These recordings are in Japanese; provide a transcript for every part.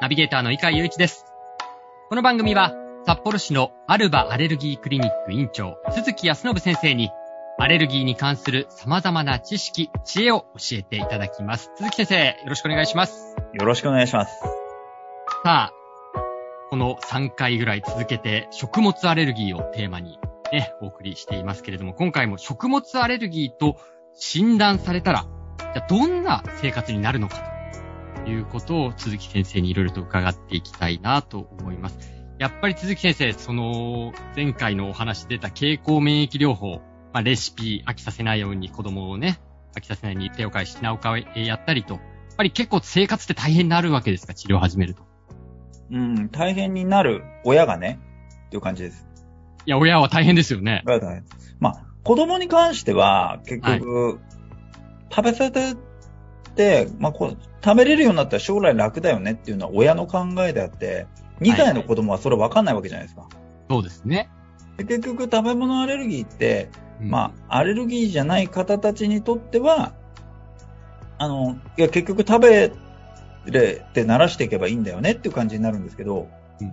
ナビゲーターの井川祐一ですこの番組は札幌市のアルバアレルギークリニック院長鈴木康信先生にアレルギーに関する様々な知識、知恵を教えていただきます。鈴木先生、よろしくお願いします。よろしくお願いします。さあ、この3回ぐらい続けて食物アレルギーをテーマにね、お送りしていますけれども、今回も食物アレルギーと診断されたら、じゃあどんな生活になるのかということを鈴木先生にいろいろと伺っていきたいなと思います。やっぱり鈴木先生、その前回のお話出た経口免疫療法、まあ、レシピ飽きさせないように子供をね、飽きさせないように手を変え品を変えやったりと、やっぱり結構生活って大変になるわけですか、治療を始めると。うん、大変になる親がね、っていう感じです。いや、親は大変ですよね。が大変。まあ、子供に関しては、結局、食べさせて、まあこう、食べれるようになったら将来楽だよねっていうのは親の考えであって、2歳の子供はそれ分かんないわけじゃないですか。そうですね。で結局、食べ物アレルギーって、うんまあ、アレルギーじゃない方たちにとっては、あの、いや、結局食べれて慣らしていけばいいんだよねっていう感じになるんですけど、うん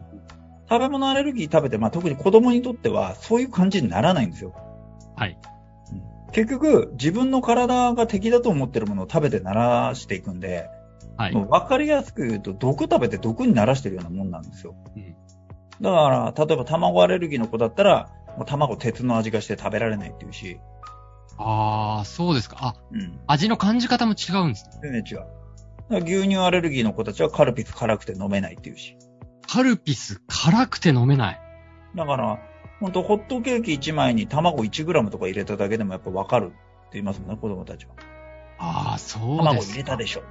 食べ物アレルギー食べて、まあ、特に子供にとっては、そういう感じにならないんですよ。はい。結局、自分の体が敵だと思ってるものを食べて慣らしていくんで、はい。もう分かりやすく言うと、毒食べて毒に慣らしてるようなもんなんですよ。うんだから、例えば卵アレルギーの子だったら、もう卵鉄の味がして食べられないっていうし、ああ、そうですか。あ、うん。味の感じ方も違うんですね。全然違う。牛乳アレルギーの子たちはカルピス辛くて飲めないっていうし。カルピス辛くて飲めない。だから、ほんとホットケーキ1枚に卵 1g とか入れただけでもやっぱ分かるって言いますもんね、子供たちは。ああ、そうですか。卵入れたでしょ。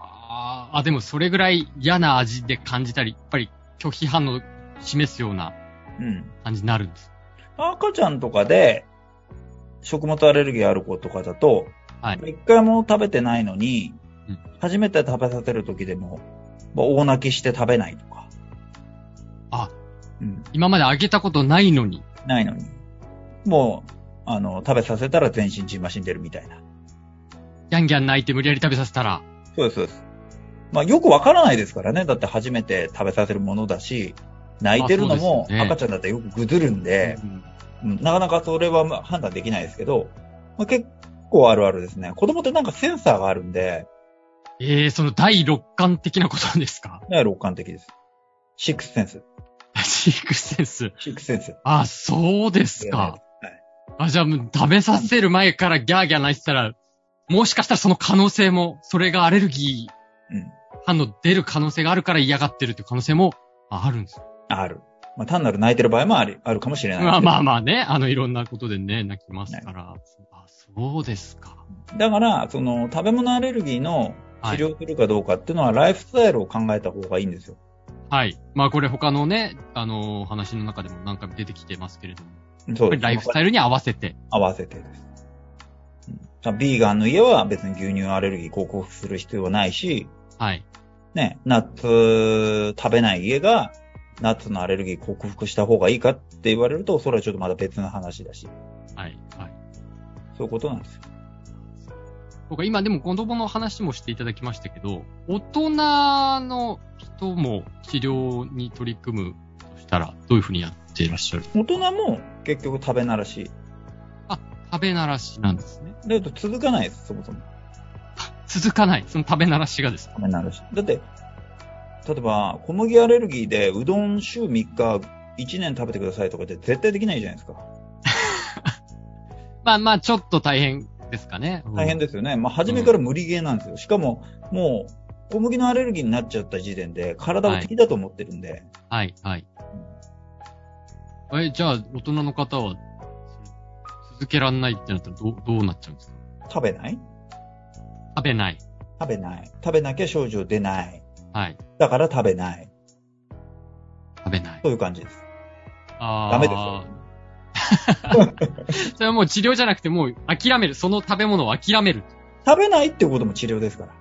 あーあ、でもそれぐらい嫌な味で感じたり、やっぱり拒否反応を示すようなうん。感じになるんです。赤ちゃんとかで、食物アレルギーある子とかだと、はい。一回も食べてないのにうん、初めて食べさせる時でも、まあ大泣きして食べないとか。あ、うん。今まであげたことないのに。ないのに。もう、あの、食べさせたら全身血ましんでるみたいな。ギャンギャン泣いて無理やり食べさせたら。そうです、そうです。まあ、よくわからないですからね。だって初めて食べさせるものだし、泣いてるのも赤ちゃんだったらよくぐずるんで、うんうんなかなかそれはまあ判断できないですけど、まあ、結構あるあるですね。子供ってなんかセンサーがあるんで、ええー、その第六感的なことですか？ね、六感的です。シックスセンス。シークセンス。シックスセンス。あ、そうですか。はい。あ、じゃあもう食べさせる前からギャーギャー泣いてたら、もしかしたらその可能性も、それがアレルギーうん。反応出る可能性があるから嫌がってるっていう可能性もああるんです。ある。まあ、単なる泣いてる場合もあり、あるかもしれない。まあまあまあね、あのいろんなことでね、泣きますから。あ、そうですか。だから、その、食べ物アレルギーのはい治療するかどうかっていうのは、ライフスタイルを考えた方がいいんですよ。はい。まあこれ他のね、あの話の中でも何回も出てきてますけれども、そうです。ライフスタイルに合わせて。合わせてです。うん、ビーガンの家は別に牛乳アレルギー克服する必要はないし、はい。ね、ナッツ食べない家が、ナッツのアレルギー克服した方がいいかって言われると、それはちょっとまた別の話だし、はい。はい。そういうことなんですよ。僕は今でも子供の話もしていただきましたけど、大人の人も治療に取り組むとしたら、どういうふうにやっていらっしゃる？大人も結局食べならし。食べならしなんですね。だけど続かないです、そもそも。続かない。その食べならしがです。食べならし。だって、例えば、小麦アレルギーでうどん週3日、1年食べてくださいとかって絶対できないじゃないですか。まあまあ、ちょっと大変ですかね。大変ですよね。まあ、初めから無理ゲーなんですよ。しかも、もう、小麦のアレルギーになっちゃった時点で、体を敵だと思ってるんで、はい、はい。え、じゃあ、大人の方は、続けらんないってなったらどう、どうなっちゃうんですか？食べない？食べない。食べない。食べなきゃ症状出ない。はい。だから食べない。そういう感じです。あーダメですよ。それはもう治療じゃなくてもう諦める。その食べ物を諦める。食べないってことも治療ですから。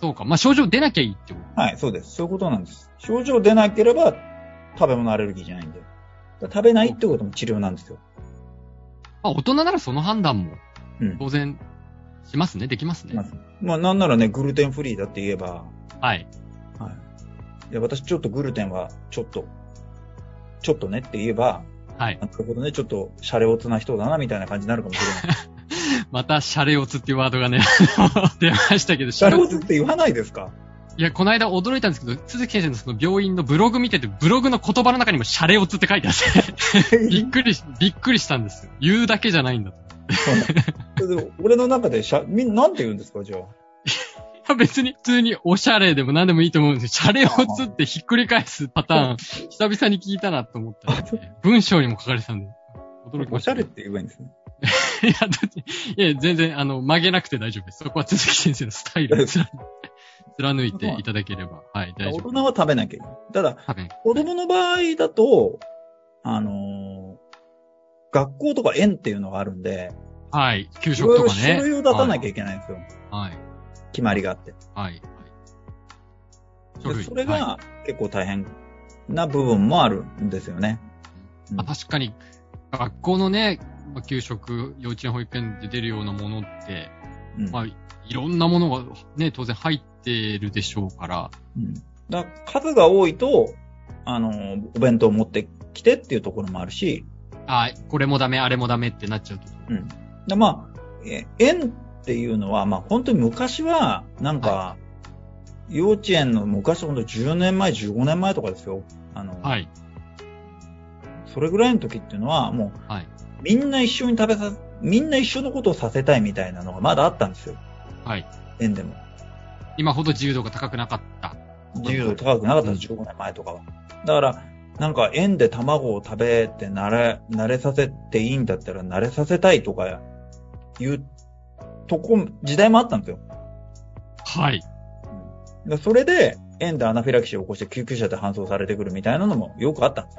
そうか。まあ、症状出なきゃいいってこと。はい、そうです。そういうことなんです。症状出なければ食べ物アレルギーじゃないんで。食べないってことも治療なんですよ。まあ、大人ならその判断もうん。当然しますね。できますね。まあ、まあ、なんならね、グルテンフリーだって言えば、はい。はい。で、私ちょっとグルテンは、ちょっと、ちょっとねって言えば、はい。なるほどね、ちょっと、シャレオツな人だな、みたいな感じになるかもしれない。また、シャレオツっていうワードがね、出ましたけど、シャレオツって言わないですかいや、この間驚いたんですけど、鈴木先生のその病院のブログ見てて、ブログの言葉の中にもシャレオツって書いてあって、びっくりし、びっくりしたんですよ。言うだけじゃないんだと。俺の中でシャ、みんな、なんて言うんですか、じゃあ。別に普通におしゃれでも何でもいいと思うんですけど、シャレオツってひっくり返すパターン、久々に聞いたなと思ったので、文章にも書かれてたんで、驚きました、おしゃれって言えばいいんですね。いや、だって、いや、全然、あの、曲げなくて大丈夫です。そこは鈴木先生のスタイルを貫貫いていただければ、はい、大大丈夫。人は食べなきゃいけない。ただ、子供の場合だと、あのー学校とか園っていうのがあるんで、はい、給いろいろ食とかね。書類を出さなきゃいけないんですよ。はい、決まりがあって。はい、それはいが結構大変な部分もあるんですよね。うんまあ、確かに、学校のね、まあ給食、幼稚園保育園で出るようなものって、うんまあ、いろんなものがね、当然入ってるでしょうから、うんだから数が多いと、あのーお弁当を持ってきてっていうところもあるし、あこれもダメ、あれもダメってなっちゃうと。うん。でまあ、え園っていうのは、まあ本当に昔は、なんか、幼稚園の昔ほんと10年前、15年前とかですよ。あの、はい、それぐらいの時っていうのは、もう、はい、みんな一緒に食べさ、みんな一緒のことをさせたいみたいなのがまだあったんですよ。はい。園でも。今ほど自由度が高くなかった。自由度高くなかったです、15年前とかは。だから、なんか園で卵を食べて慣れ、慣れさせていいんだったら慣れさせたいとかいうとこ、時代もあったんですよ。はい。でそれで、園でアナフィラキシーを起こして救急車で搬送されてくるみたいなのもよくあったんです。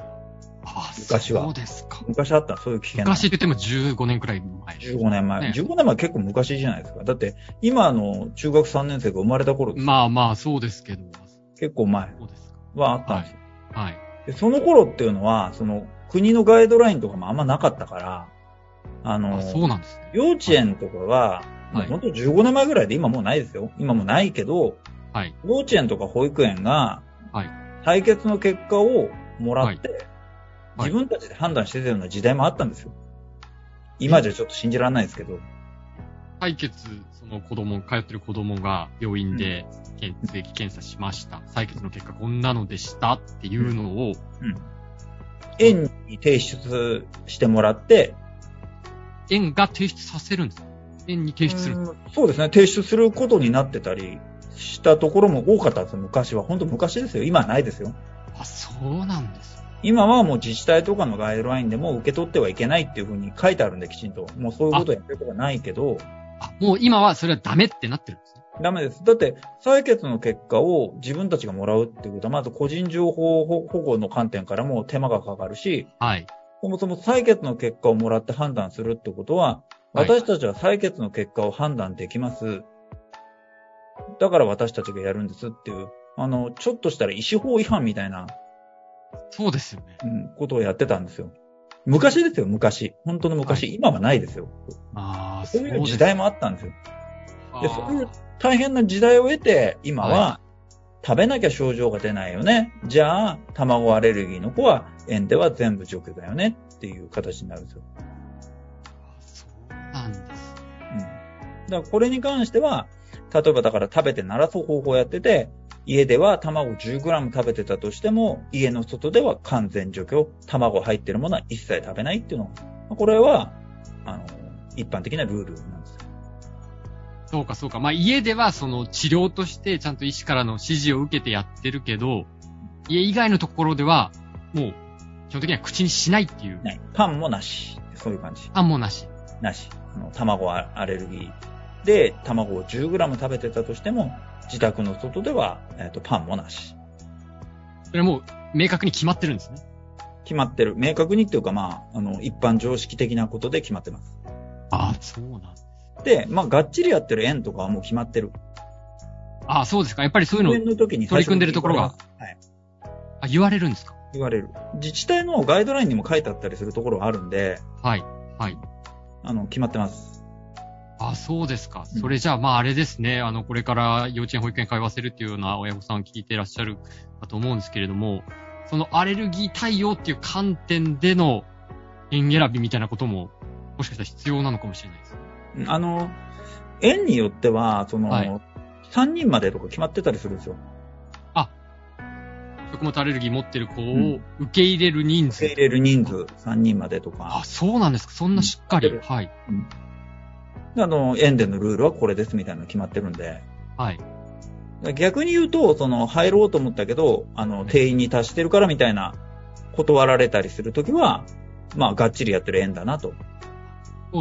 あ昔はそうですか。昔あった、そういう危険な。昔って言っても15年くらい前。15年前。ね15年前結構昔じゃないですか。だって、今の中学3年生が生まれた頃、まあまあ、そうですけど。結構前そうですはあったんですよ。か。はい。でその頃っていうのは、その国のガイドラインとかもあんまなかったから、あの、あそうなんですね。幼稚園とかは、もうはい本当15年前ぐらいで今もうないですよ。今もないけど、はい。幼稚園とか保育園が、はい対決の結果をもらって、はい自分たちで判断してたような時代もあったんですよ。今じゃちょっと信じられないですけど。採血、その子供、通ってる子供が病院で血液検査しました。採血の結果こんなのでしたっていうのを、園に提出してもらって、園が提出させるんですか園に提出するうんそうですね、提出することになってたりしたところも多かったんですよ、昔は。本当昔ですよ。今はないですよ。あ、そうなんですね。今はもう自治体とかのガイドラインでも受け取ってはいけないっていうふうに書いてあるんで、きちんと。もうそういうことをやってることはないけど、あ、もう今はそれはダメってなってるんですね。ダメです。だって、採血の結果を自分たちがもらうっていうことは、まず個人情報保護の観点からも手間がかかるし、はい。そもそも採血の結果をもらって判断するってことは、はい私たちは採血の結果を判断できます。だから私たちがやるんですっていう、あの、ちょっとしたら医師法違反みたいな、そうですよね。うんことをやってたんですよ。昔ですよ、昔。本当の昔。はい今はないですよ。ああ、そういう時代もあったんですよ。で、そういう大変な時代を得て、今は、は食べなきゃ症状が出ないよね。じゃあ、卵アレルギーの子は、園では全部除去だよねっていう形になるんですよ。からこれに関しては、例えばだから食べて鳴らす方法をやってて、家では卵 10g 食べてたとしても、家の外では完全除去、卵入ってるものは一切食べないっていうのまあこれは、あの、一般的なルールなんですよ。そうか、そうか。まあ、家ではその治療としてちゃんと医師からの指示を受けてやってるけど、家以外のところでは、もう、基本的には口にしないっていう。ない。パンもなし。そういう感じ。あんもなし。なし。あの卵アアレルギーで、卵を 10g 食べてたとしても、自宅の外では、えっとパンもなし。それはもう明確に決まってるんですね。決まってる。明確にっていうか、まあ、あの、一般常識的なことで決まってます。ああ、そうなんでまあ、がっちりやってる園とかはもう決まってる。ああ、そうですか。やっぱりそういうの園の時に取り組んでるところがはい。あ言われるんですか？言われる。自治体のガイドラインにも書いてあったりするところがあるんで、はい。はい。あの、決まってます。あ、そうですか。うんそれじゃあ、まああれですね。あの、これから幼稚園、保育園通わせるっていうような親御さん聞いてらっしゃるかと思うんですけれども、そのアレルギー対応っていう観点での園選びみたいなことも、もしかしたら必要なのかもしれないです。あの、園によっては、その、はい3人までとか決まってたりするんですよ。食物アレルギー持ってる子んを受け入れる人数。受け入れる人数3人までとあか、、そうなんですか。そんなしっかり。うんはい。あの、園でのルールはこれですみたいなの決まってるんで、はい。逆に言うと、その、入ろうと思ったけど、あの、定員に達してるからみたいな、断られたりするときは、まあ、がっちりやってる園だなと。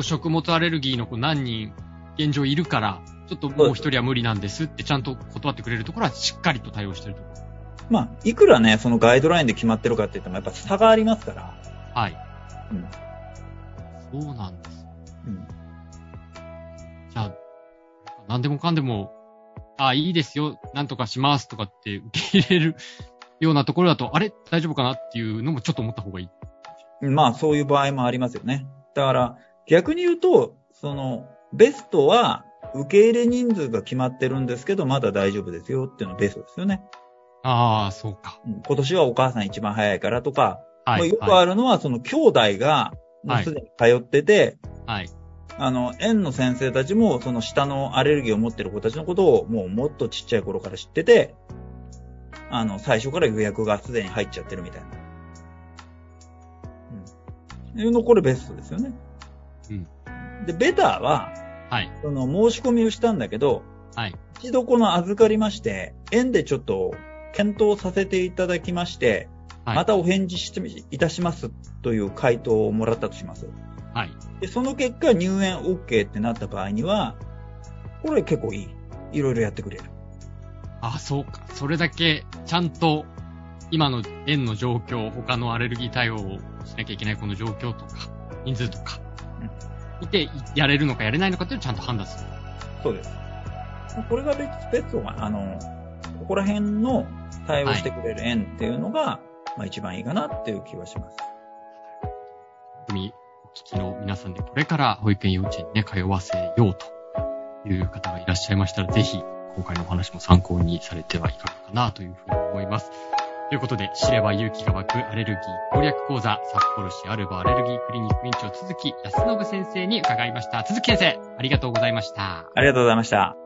食物アレルギーの子何人現状いるから、ちょっともう一人は無理なんですってちゃんと断ってくれるところはしっかりと対応してるところ。まあ、いくらね、そのガイドラインで決まってるかって言っても、やっぱ差がありますから。はい。うん。そうなんです。うん。何でもかんでも、あ、いいですよ、なんとかしますとかって受け入れる ようなところだと、あれ？大丈夫かなっていうのもちょっと思った方がいい。まあ、そういう場合もありますよね。だから、逆に言うと、その、ベストは、受け入れ人数が決まってるんですけど、まだ大丈夫ですよっていうのがベストですよね。ああ、そうか。うん今年はお母さん一番早いからとか、はい。まあよくはい。あるのは、その兄弟が、もうすでに通ってて、はい。あの、園の先生たちも、その下のアレルギーを持ってる子たちのことを、もうもっとちっちゃい頃から知ってて、あの、最初から予約がすでに入っちゃってるみたいな。うん。いうの、これベストですよね。うん。で、ベターは、はい。その申し込みをしたんだけど、はい。一度この預かりまして、園でちょっと検討させていただきまして、はい。またお返事していたしますという回答をもらったとします。はい。で、その結果入園 OK ってなった場合には、これ結構いい。いろいろやってくれる。あ、そうか。それだけ、ちゃんと、今の園の状況、他のアレルギー対応をしなきゃいけないこの状況とか、人数とか、見て、やれるのかやれないのかっていうのをちゃんと判断する。そうです。これが別、別途が、あの、ここら辺の対応してくれる園っていうのが、まあ一番いいかなっていう気はします。聞きの皆さんでこれから保育園幼稚園にね、通わせようという方がいらっしゃいましたら、ぜひ今回のお話も参考にされてはいかがかなというふうに思います。ということで、知れば勇気が湧くアレルギー攻略講座、札幌市アルバアレルギークリニック院長、鈴木康信先生に伺いました。鈴木先生、ありがとうございました。ありがとうございました。